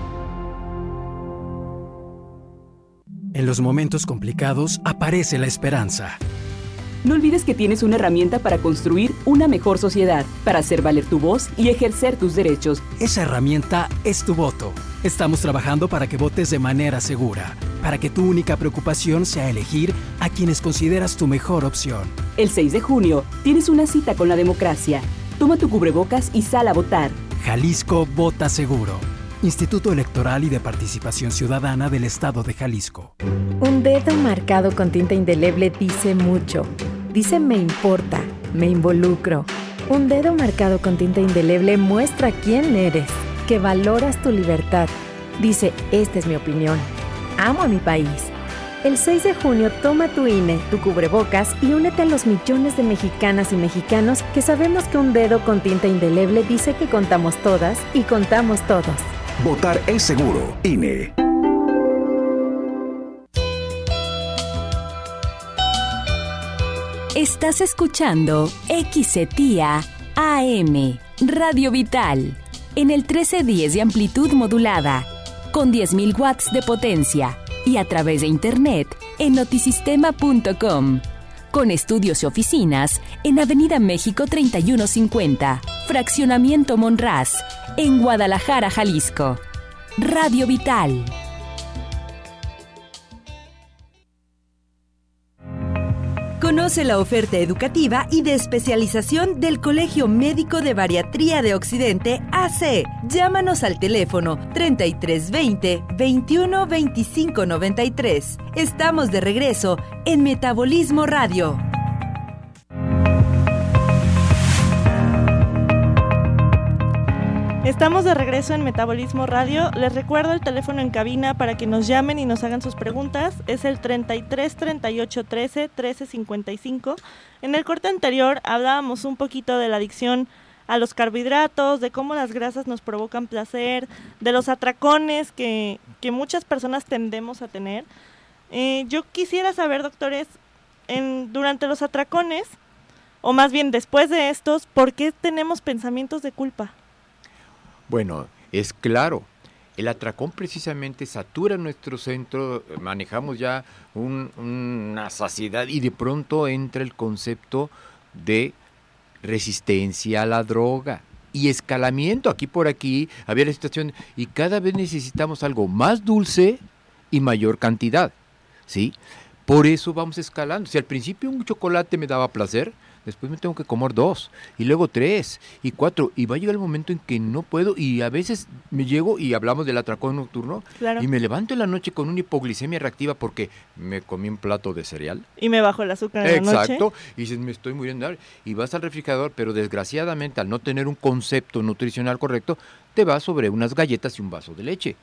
En los momentos complicados aparece la esperanza. No olvides que tienes una herramienta para construir una mejor sociedad, para hacer valer tu voz y ejercer tus derechos. Esa herramienta es tu voto. Estamos trabajando para que votes de manera segura, para que tu única preocupación sea elegir a quienes consideras tu mejor opción. El 6 de junio tienes una cita con la democracia. Toma tu cubrebocas y sal a votar. Jalisco vota seguro. Instituto Electoral y de Participación Ciudadana del Estado de Jalisco. Un dedo marcado con tinta indeleble dice mucho. Dice me importa, me involucro. Un dedo marcado con tinta indeleble muestra quién eres, que valoras tu libertad. Dice, esta es mi opinión. Amo a mi país. El 6 de junio toma tu INE, tu cubrebocas y únete a los millones de mexicanas y mexicanos que sabemos que un dedo con tinta indeleble dice que contamos todas y contamos todos. Votar es seguro. INE. Estás escuchando XETIA AM, Radio Vital, en el 1310 de amplitud modulada, con 10.000 watts de potencia y a través de internet en notisistema.com con estudios y oficinas en Avenida México 3150, Fraccionamiento Monraz, en Guadalajara, Jalisco. Radio Vital. Conoce la oferta educativa y de especialización del Colegio Médico de Bariatría de Occidente AC. Llámanos al teléfono 3320 21 25 93. Estamos de regreso en Metabolismo Radio. Estamos de regreso en Metabolismo Radio. Les recuerdo el teléfono en cabina para que nos llamen y nos hagan sus preguntas. Es el 33 38 13 13 55. En el corte anterior hablábamos un poquito de la adicción a los carbohidratos, de cómo las grasas nos provocan placer, de los atracones que, que muchas personas tendemos a tener. Eh, yo quisiera saber, doctores, en, durante los atracones, o más bien después de estos, ¿por qué tenemos pensamientos de culpa? Bueno, es claro. El atracón precisamente satura nuestro centro, manejamos ya una saciedad y de pronto entra el concepto de resistencia a la droga y escalamiento. Aquí por aquí había la situación y cada vez necesitamos algo más dulce y mayor cantidad. ¿sí? Por eso vamos escalando. Si al principio un chocolate me daba placer, después me tengo que comer dos, y luego tres, y cuatro, y va a llegar el momento en que no puedo, y a veces me llego, y hablamos del atracón nocturno, y me levanto en la noche con una hipoglicemia reactiva porque me comí un plato de cereal. Y me bajo el azúcar en la noche. Exacto, y dices, me estoy muriendo, y vas al refrigerador, pero desgraciadamente al no tener un concepto nutricional correcto, te vas sobre unas galletas y un vaso de leche,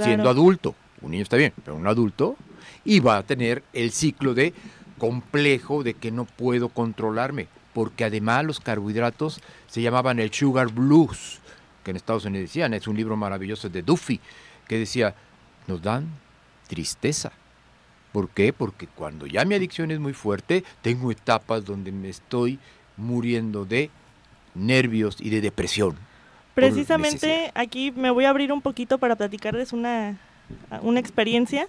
siendo adulto. Un niño está bien, pero un adulto, y va a tener el ciclo de complejo de que no puedo controlarme, porque además los carbohidratos se llamaban el sugar blues, que en Estados Unidos decían, es un libro maravilloso de Duffy, que decía, nos dan tristeza. ¿Por qué? Porque cuando ya mi adicción es muy fuerte, tengo etapas donde me estoy muriendo de nervios y de depresión. Precisamente aquí me voy a abrir un poquito para platicarles una, una experiencia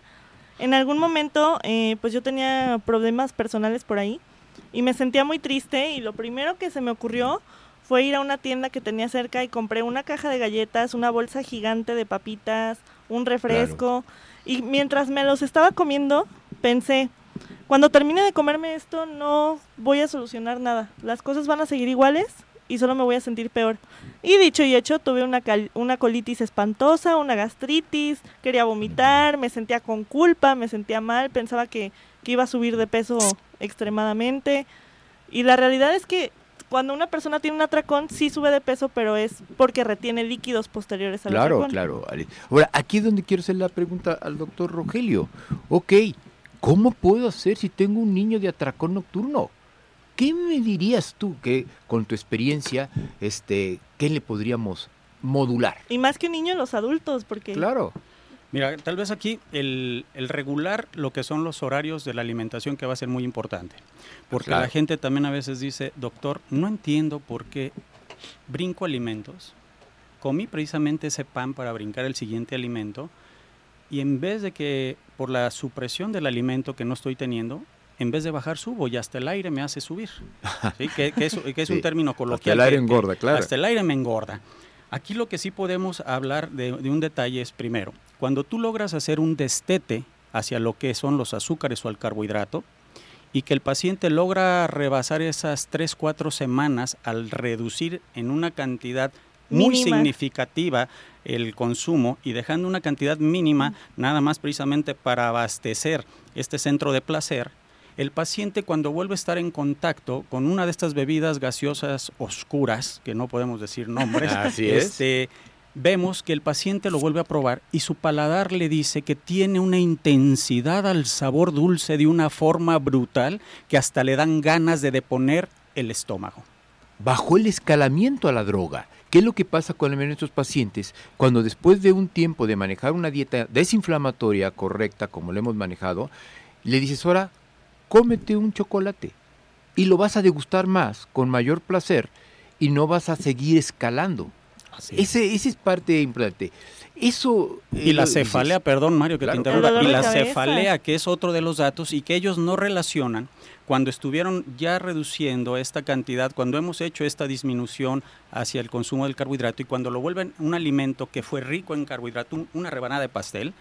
en algún momento, eh, pues yo tenía problemas personales por ahí y me sentía muy triste y lo primero que se me ocurrió fue ir a una tienda que tenía cerca y compré una caja de galletas, una bolsa gigante de papitas, un refresco y mientras me los estaba comiendo pensé, cuando termine de comerme esto no voy a solucionar nada, las cosas van a seguir iguales y solo me voy a sentir peor. Y dicho y hecho, tuve una, una colitis espantosa, una gastritis, quería vomitar, me sentía con culpa, me sentía mal, pensaba que, iba a subir de peso extremadamente. Y la realidad es que cuando una persona tiene un atracón, sí sube de peso, pero es porque retiene líquidos posteriores al claro, atracón. Claro, claro. Ahora, aquí es donde quiero hacer la pregunta al doctor Rogelio. Ok, ¿cómo puedo hacer si tengo un niño de atracón nocturno? ¿Qué me dirías tú que con tu experiencia, este, qué le podríamos modular? Y más que un niño, los adultos, porque... Claro. Mira, tal vez aquí el, regular lo que son los horarios de la alimentación que va a ser muy importante. Porque la gente también a veces dice, doctor, no entiendo por qué brinco alimentos, comí precisamente ese pan para brincar el siguiente alimento, y en vez de que por la supresión del alimento que no estoy teniendo, en vez de bajar subo y hasta el aire me hace subir. ¿sí? Que, es, un término coloquial. Hasta el aire engorda, claro. Hasta el aire me engorda. Aquí lo que sí podemos hablar de, un detalle es primero, cuando tú logras hacer un destete hacia lo que son los azúcares o el carbohidrato, y que el paciente logra rebasar esas 3, 4 semanas al reducir en una cantidad muy significativa el consumo y dejando una cantidad mínima nada más precisamente para abastecer este centro de placer, el paciente cuando vuelve a estar en contacto con una de estas bebidas gaseosas oscuras, que no podemos decir nombres, este, vemos que el paciente lo vuelve a probar y su paladar le dice que tiene una intensidad al sabor dulce de una forma brutal que hasta le dan ganas de deponer el estómago. Bajó el escalamiento a la droga. ¿Qué es lo que pasa con nuestros pacientes cuando después de un tiempo de manejar una dieta desinflamatoria correcta, como lo hemos manejado, le dices, ahora, cómete un chocolate y lo vas a degustar más, con mayor placer, y no vas a seguir escalando. Ese, esa es parte importante. Eso. y la eh, cefalea, perdón Mario que te interrumpa, y la cefalea, que es otro de los datos y que ellos no relacionan cuando estuvieron ya reduciendo esta cantidad, cuando hemos hecho esta disminución hacia el consumo del carbohidrato y cuando lo vuelven un alimento que fue rico en carbohidrato, una rebanada de pastel,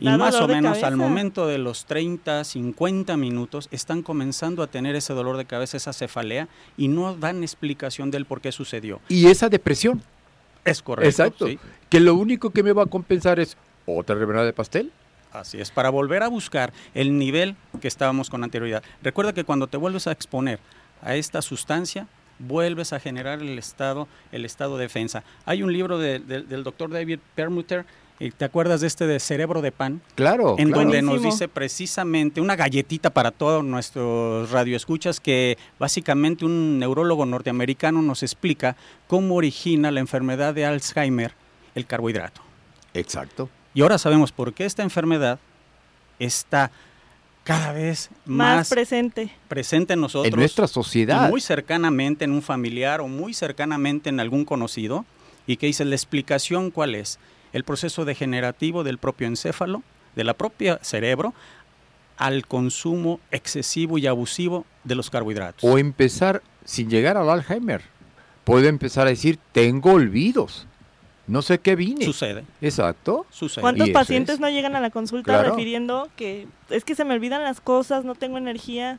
y más o menos al momento de los 30, 50 minutos están comenzando a tener ese dolor de cabeza, esa cefalea, y no dan explicación del por qué sucedió. Y esa depresión. Es correcto. Exacto. Que lo único que me va a compensar es otra rebanada de pastel. Así es, para volver a buscar el nivel que estábamos con anterioridad. Recuerda que cuando te vuelves a exponer a esta sustancia, vuelves a generar el estado, el estado de defensa. Hay un libro del doctor David Permuter, ¿te acuerdas de este de cerebro de pan? Claro. En donde nos dice precisamente una galletita para todos nuestros radioescuchas que básicamente un neurólogo norteamericano nos explica cómo origina la enfermedad de Alzheimer el carbohidrato. Exacto. Y ahora sabemos por qué esta enfermedad está cada vez más, presente. presente en nosotros. En nuestra sociedad. muy cercanamente en un familiar o muy cercanamente en algún conocido. Y que dice, la explicación cuál es? El proceso degenerativo del propio encéfalo, de la propia cerebro, al consumo excesivo y abusivo de los carbohidratos. O empezar, sin llegar al Alzheimer, puede empezar a decir, tengo olvidos no sé qué vine. Sucede. Exacto. Sucede. ¿Cuántos pacientes no llegan a la consulta refiriendo que es que se me olvidan las cosas, no tengo energía?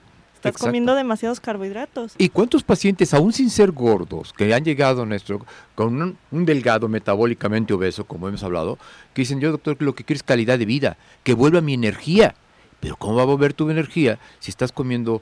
Estás comiendo demasiados carbohidratos. ¿Y cuántos pacientes, aún sin ser gordos, que han llegado a nuestro, con un, delgado metabólicamente obeso, como hemos hablado, que dicen, yo doctor, lo que quiero es calidad de vida, que vuelva mi energía. Pero ¿cómo va a volver tu energía si estás comiendo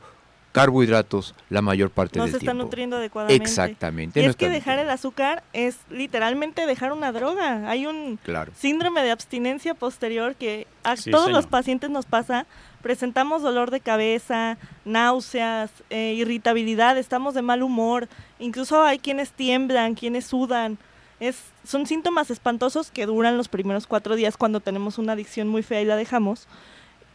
carbohidratos la mayor parte del tiempo. No se está nutriendo adecuadamente. Exactamente. Y es que dejar el azúcar es literalmente dejar una droga. Hay un síndrome de abstinencia posterior que a todos los pacientes nos pasa. Presentamos dolor de cabeza, náuseas, eh, irritabilidad, estamos de mal humor. Incluso hay quienes tiemblan, quienes sudan. Es, son síntomas espantosos que duran los primeros cuatro días cuando tenemos una adicción muy fea y la dejamos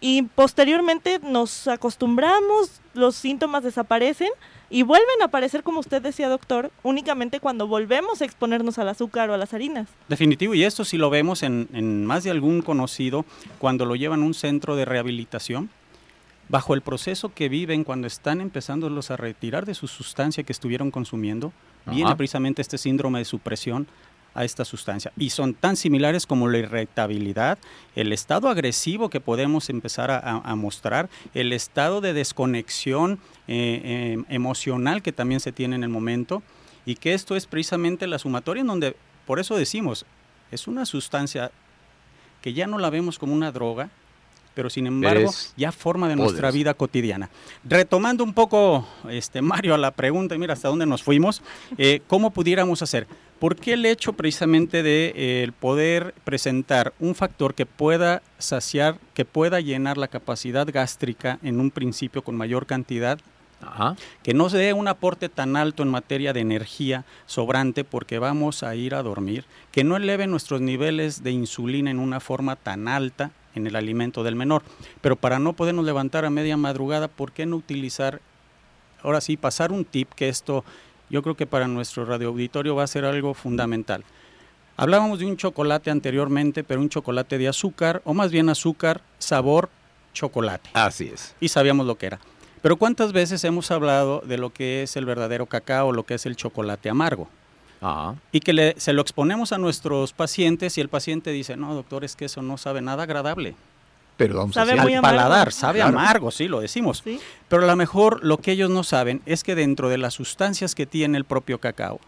y posteriormente nos acostumbramos, los síntomas desaparecen y vuelven a aparecer, como usted decía, doctor, únicamente cuando volvemos a exponernos al azúcar o a las harinas. Definitivo, y esto sí lo vemos en, en más de algún conocido cuando lo llevan a un centro de rehabilitación, bajo el proceso que viven cuando están empezándolos a retirar de su sustancia que estuvieron consumiendo, viene precisamente este síndrome de supresión, a esta sustancia. Y son tan similares como la irritabilidad, el estado agresivo que podemos empezar a, mostrar, el estado de desconexión eh, eh, emocional que también se tiene en el momento, y que esto es precisamente la sumatoria en donde, por eso decimos, es una sustancia que ya no la vemos como una droga, pero sin embargo ya forma de nuestra vida cotidiana. Retomando un poco, este Mario, a la pregunta, mira hasta dónde nos fuimos, eh, ¿cómo pudiéramos hacer? ¿Por qué el hecho precisamente de eh, poder presentar un factor que pueda saciar, que pueda llenar la capacidad gástrica en un principio con mayor cantidad que no se dé un aporte tan alto en materia de energía sobrante porque vamos a ir a dormir, que no eleve nuestros niveles de insulina en una forma tan alta en el alimento del menor. Pero para no podernos levantar a media madrugada, ¿por qué no utilizar, ahora sí, pasar un tip que esto yo creo que para nuestro radioauditorio va a ser algo fundamental. Hablábamos de un chocolate anteriormente, pero un chocolate de azúcar, o más bien azúcar, sabor, chocolate. Así es. Y sabíamos lo que era. Pero ¿cuántas veces hemos hablado de lo que es el verdadero cacao, lo que es el chocolate amargo? Y que se lo exponemos a nuestros pacientes y el paciente dice, no, doctor, es que eso no sabe nada agradable. Pero vamos sabe a al paladar, sabe amargo, sí, lo decimos. Pero a lo mejor lo que ellos no saben es que dentro de las sustancias que tiene el propio cacao,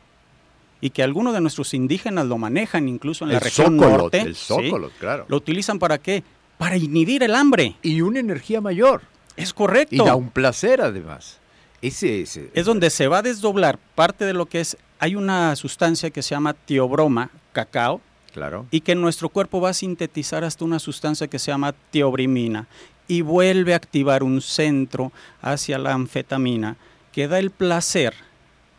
y que algunos de nuestros indígenas lo manejan incluso en la región norte. El zócolo, claro. ¿Lo utilizan para qué? Para inhibir el hambre. Y una energía mayor. Es correcto. Y da un placer además. Ese, ese, es donde se va a desdoblar parte de lo que es, hay una sustancia que se llama tiobroma, cacao, claro. y que nuestro cuerpo va a sintetizar hasta una sustancia que se llama tiobrimina y vuelve a activar un centro hacia la anfetamina que da el placer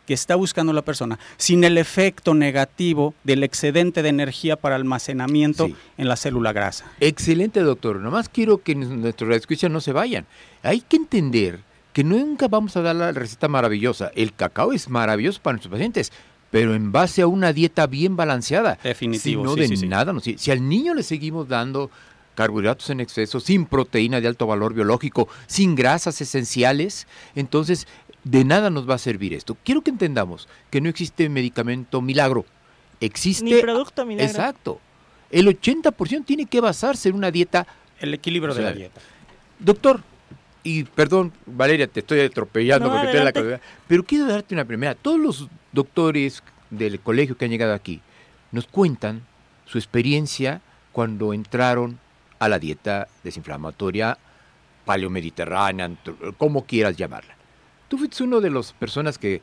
que está buscando la persona, sin el efecto negativo del excedente de energía para almacenamiento en la célula grasa. Excelente, doctor. Nomás quiero que nuestros escuchas no se vayan. Hay que entender que nunca vamos a dar la receta maravillosa. El cacao es maravilloso para nuestros pacientes, pero en base a una dieta bien balanceada. Definitivo. Si no, de nada. No, si, si al niño le seguimos dando carbohidratos en exceso, sin proteína de alto valor biológico, sin grasas esenciales, entonces de nada nos va a servir esto. Quiero que entendamos que no existe medicamento milagro. Existe... Ni producto milagro. Exacto. El 80% tiene que basarse en una dieta... El equilibrio de la dieta. Doctor, y perdón, Valeria, te estoy atropellando porque te la cabeza, pero quiero darte una primera. Todos los doctores del colegio que han llegado aquí nos cuentan su experiencia cuando entraron a la dieta desinflamatoria paleomediterránea, como quieras llamarla. Tú fuiste uno de las personas que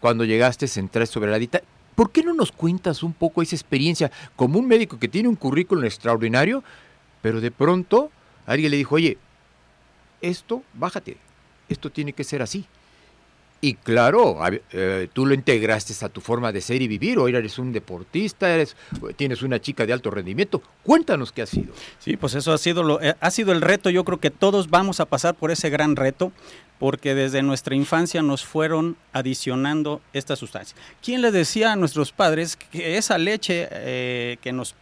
cuando llegaste entraste sobre la dieta. ¿Por qué no nos cuentas un poco esa experiencia como un médico que tiene un currículum extraordinario, pero de pronto alguien le dijo, oye, esto, bájate, esto tiene que ser así. Y claro, eh, tú lo integraste a tu forma de ser y vivir. Hoy eres un deportista, eres, tienes una chica de alto rendimiento. Cuéntanos qué ha sido. Sí, pues eso ha sido, lo, eh, ha sido el reto. Yo creo que todos vamos a pasar por ese gran reto porque desde nuestra infancia nos fueron adicionando esta sustancia. ¿Quién les decía a nuestros padres que esa leche eh, que nos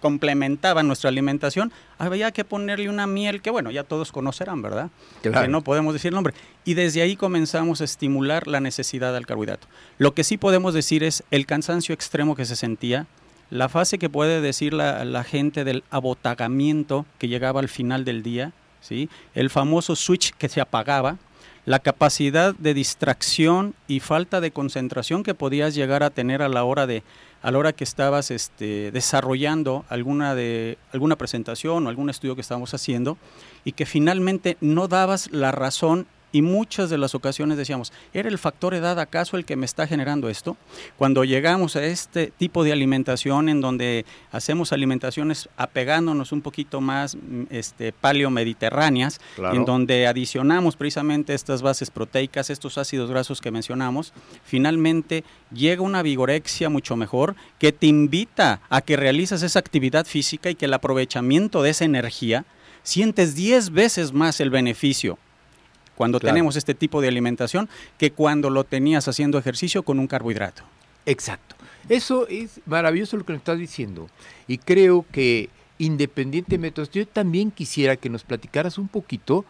complementaba nuestra alimentación, había que ponerle una miel que, bueno, ya todos conocerán, ¿verdad? Que no podemos decir el nombre. Y desde ahí comenzamos a estimular la necesidad del carbohidrato. Lo que sí podemos decir es el cansancio extremo que se sentía, la fase que puede decir la, la gente del abotagamiento que llegaba al final del día, ¿sí? el famoso switch que se apagaba, la capacidad de distracción y falta de concentración que podías llegar a tener a la hora de a la hora que estabas este, desarrollando alguna, de, alguna presentación o algún estudio que estábamos haciendo y que finalmente no dabas la razón y muchas de las ocasiones decíamos, ¿era el factor edad acaso el que me está generando esto? Cuando llegamos a este tipo de alimentación en donde hacemos alimentaciones apegándonos un poquito más mm, este, paleo-mediterráneas, en donde adicionamos precisamente estas bases proteicas, estos ácidos grasos que mencionamos, finalmente llega una vigorexia mucho mejor que te invita a que realizas esa actividad física y que el aprovechamiento de esa energía sientes 10 veces más el beneficio cuando tenemos este tipo de alimentación que cuando lo tenías haciendo ejercicio con un carbohidrato. Exacto. Eso es maravilloso lo que nos estás diciendo. Y creo que independientemente, yo también quisiera que nos platicaras un poquito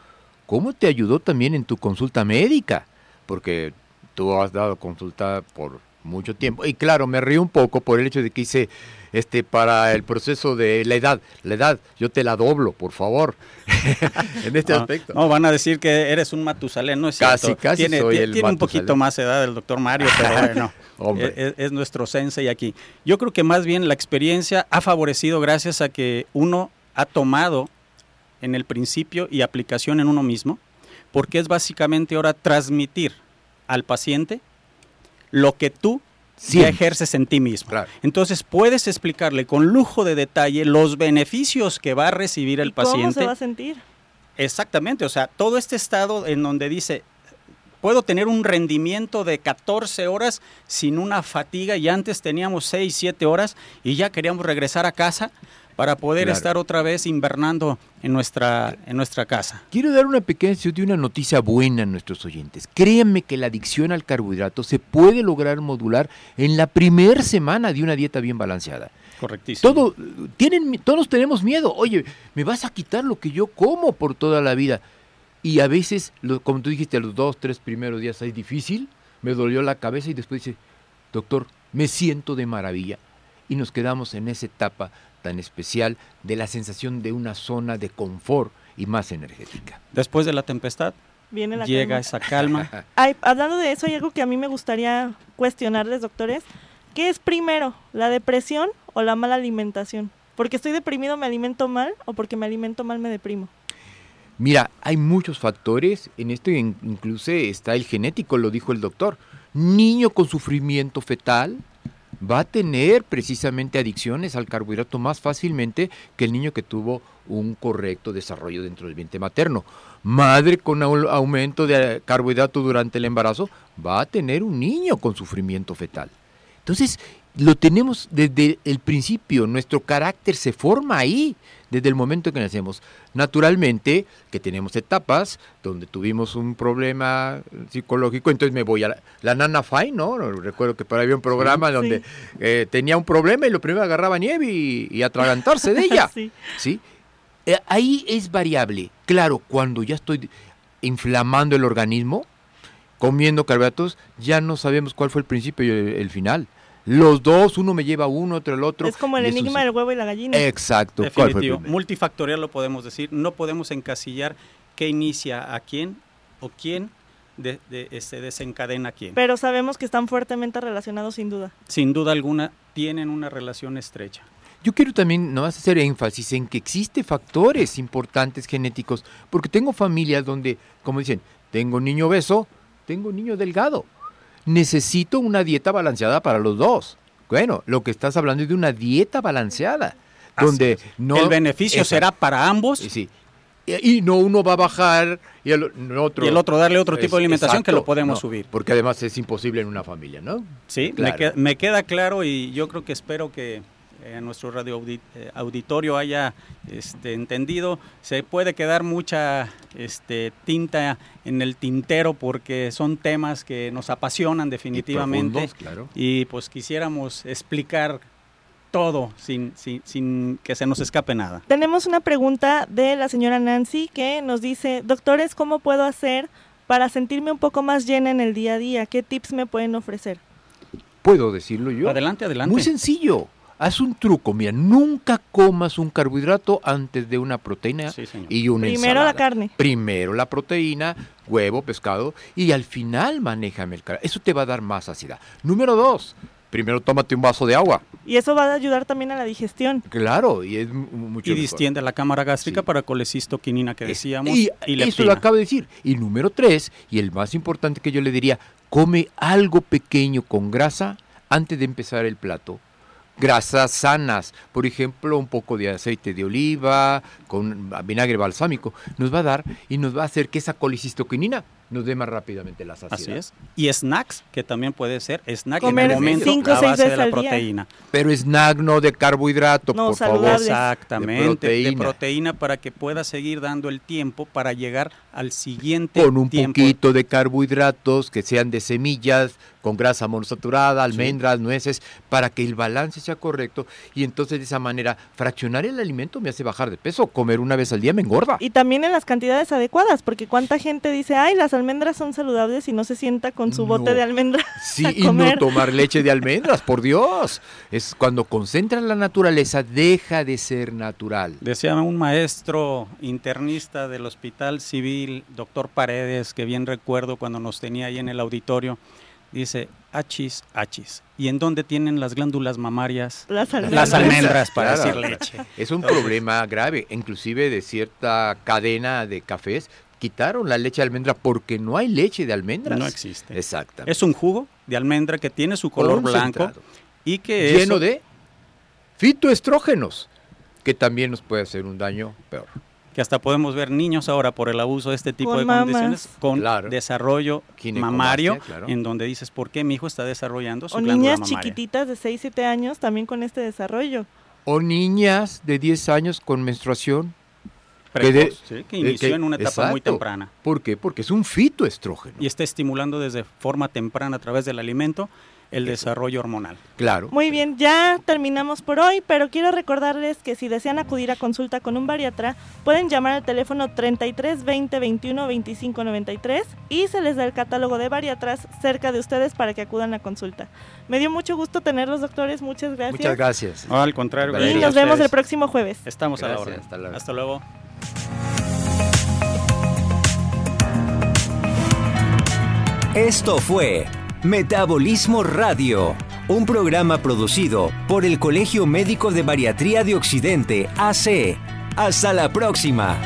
cómo te ayudó también en tu consulta médica, porque tú has dado consulta por mucho tiempo. Y claro, me río un poco por el hecho de que hice este para el proceso de la edad. La edad, yo te la doblo, por favor, en este aspecto. No, van a decir que eres un Matusalén, ¿no es casi, cierto? Casi, tiene, soy tiene un poquito más edad el doctor Mario, pero bueno, es, es, nuestro sensei aquí. Yo creo que más bien la experiencia ha favorecido gracias a que uno ha tomado en el principio y aplicación en uno mismo, porque es básicamente ahora transmitir al paciente lo que tú ya ejerces en ti mismo. Entonces puedes explicarle con lujo de detalle los beneficios que va a recibir el paciente. ¿Cómo se va a sentir? Exactamente, o sea, todo este estado en donde dice, puedo tener un rendimiento de 14 horas sin una fatiga y antes teníamos 6, 7 horas y ya queríamos regresar a casa para poder estar otra vez invernando en nuestra, en nuestra casa. Quiero dar una pequeña de una noticia buena a nuestros oyentes. Créanme que la adicción al carbohidrato se puede lograr modular en la primera semana de una dieta bien balanceada. Correctísimo. Todo, tienen, todos tenemos miedo. Oye, me vas a quitar lo que yo como por toda la vida. Y a veces, como tú dijiste, los dos, tres primeros días es difícil. Me dolió la cabeza y después dice, doctor, me siento de maravilla. Y nos quedamos en esa etapa tan especial de la sensación de una zona de confort y más energética. Después de la tempestad, Viene la llega esa calma. hablando de eso, hay algo que a mí me gustaría cuestionarles, doctores. ¿qué es primero, la depresión o la mala alimentación? Porque estoy deprimido me alimento mal o porque me alimento mal me deprimo. Mira, hay muchos factores, en esto incluso está el genético, lo dijo el doctor. Niño con sufrimiento fetal va a tener precisamente adicciones al carbohidrato más fácilmente que el niño que tuvo un correcto desarrollo dentro del vientre materno. Madre con aumento de carbohidrato durante el embarazo va a tener un niño con sufrimiento fetal. Entonces, lo tenemos desde el principio, nuestro carácter se forma ahí, desde el momento que nacemos. Naturalmente que tenemos etapas donde tuvimos un problema psicológico, entonces me voy a la, Nana Fine, ¿no? Recuerdo que por ahí había un programa donde eh, tenía un problema y lo primero agarraba nieve y, atragantarse de ella. sí. Eh, ahí es variable. Claro, cuando ya estoy inflamando el organismo, comiendo carbohidratos, ya no sabemos cuál fue el principio y el final los dos, uno me lleva uno, otro el otro. Es como el enigma del huevo y la gallina. Exacto. Definitivo. Multifactorial lo podemos decir. No podemos encasillar qué inicia a quién o quién de, este, desencadena a quién. Pero sabemos que están fuertemente relacionados sin duda. Sin duda alguna tienen una relación estrecha. Yo quiero también no hacer énfasis en que existen factores importantes genéticos, porque tengo familias donde, como dicen, tengo niño obeso, tengo niño delgado necesito una dieta balanceada para los dos. Bueno, lo que estás hablando es de una dieta balanceada, donde no... El beneficio será para ambos. Sí, y, no uno va a bajar y el, otro... Y el otro darle otro tipo de alimentación que lo podemos subir. Porque además es imposible en una familia, ¿no? Sí, me queda claro y yo creo que espero que en nuestro radio eh, auditorio haya este, entendido. Se puede quedar mucha este, tinta en el tintero porque son temas que nos apasionan definitivamente. Y, pues quisiéramos explicar todo sin, sin, sin, que se nos escape nada. Tenemos una pregunta de la señora Nancy que nos dice, doctores, ¿cómo puedo hacer para sentirme un poco más llena en el día a día? ¿Qué tips me pueden ofrecer? Puedo decirlo yo. Adelante, adelante. Muy sencillo haz un truco, mira, nunca comas un carbohidrato antes de una proteína y una Primero la carne. Primero la proteína, huevo, pescado, y al final manéjame el carbohidrato. Eso te va a dar más saciedad. Número dos, primero tómate un vaso de agua. Y eso va a ayudar también a la digestión. Claro, y es mucho Y distiende la cámara gástrica para colecistoquinina que decíamos. Y, y eso lo acabo de decir. Y número tres, y el más importante que yo le diría, come algo pequeño con grasa antes de empezar el plato grasas sanas, por ejemplo, un poco de aceite de oliva con vinagre balsámico, nos va a dar y nos va a hacer que esa colicistoquinina nos dé más rápidamente la saciedad. Así es. Y snacks, que también puede ser snack en el momento cinco, a base de la proteína. Pero snack no de carbohidrato, por favor. Exactamente, de proteína. para que pueda seguir dando el tiempo para llegar al siguiente Con un poquito de carbohidratos que sean de semillas, con grasa monosaturada, almendras, nueces, para que el balance sea correcto y entonces de esa manera fraccionar el alimento me hace bajar de peso, comer una vez al día me engorda. Y también en las cantidades adecuadas, porque cuánta gente dice, ay, las almendras son saludables y no se sienta con su bote de almendras. Sí, y no tomar leche de almendras, por Dios. Es cuando concentra la naturaleza, deja de ser natural. Decía un maestro internista del Hospital Civil, doctor Paredes, que bien recuerdo cuando nos tenía ahí en el auditorio, dice achis, achis. ¿Y en dónde tienen las glándulas mamarias? Las almendras. Las almendras para decir leche. Es un problema grave, inclusive de cierta cadena de cafés. Quitaron la leche de almendra porque no hay leche de almendras. No existe. Exacto. Es un jugo de almendra que tiene su color blanco y que lleno de fitoestrógenos, que también nos puede hacer un daño peor que hasta podemos ver niños ahora por el abuso de este tipo de condiciones con desarrollo mamario, en donde dices, ¿por qué mi hijo está desarrollando su O niñas chiquititas de 6, 7 años también con este desarrollo. O niñas de 10 años con menstruación. Que, inició en una etapa muy temprana. ¿Por qué? Porque es un fitoestrógeno. Y está estimulando desde forma temprana a través del alimento el desarrollo hormonal. Claro. Muy bien, ya terminamos por hoy, pero quiero recordarles que si desean acudir a consulta con un bariatra, pueden llamar al teléfono 33 20 21 25 93 y se les da el catálogo de bariatras cerca de ustedes para que acudan a consulta. Me dio mucho gusto tenerlos, doctores, muchas gracias. Muchas gracias. al contrario, Y nos vemos el próximo jueves. Estamos a la hora. Hasta luego. Esto fue Metabolismo Radio, un programa producido por el Colegio Médico de Bariatría de Occidente, AC. Hasta la próxima.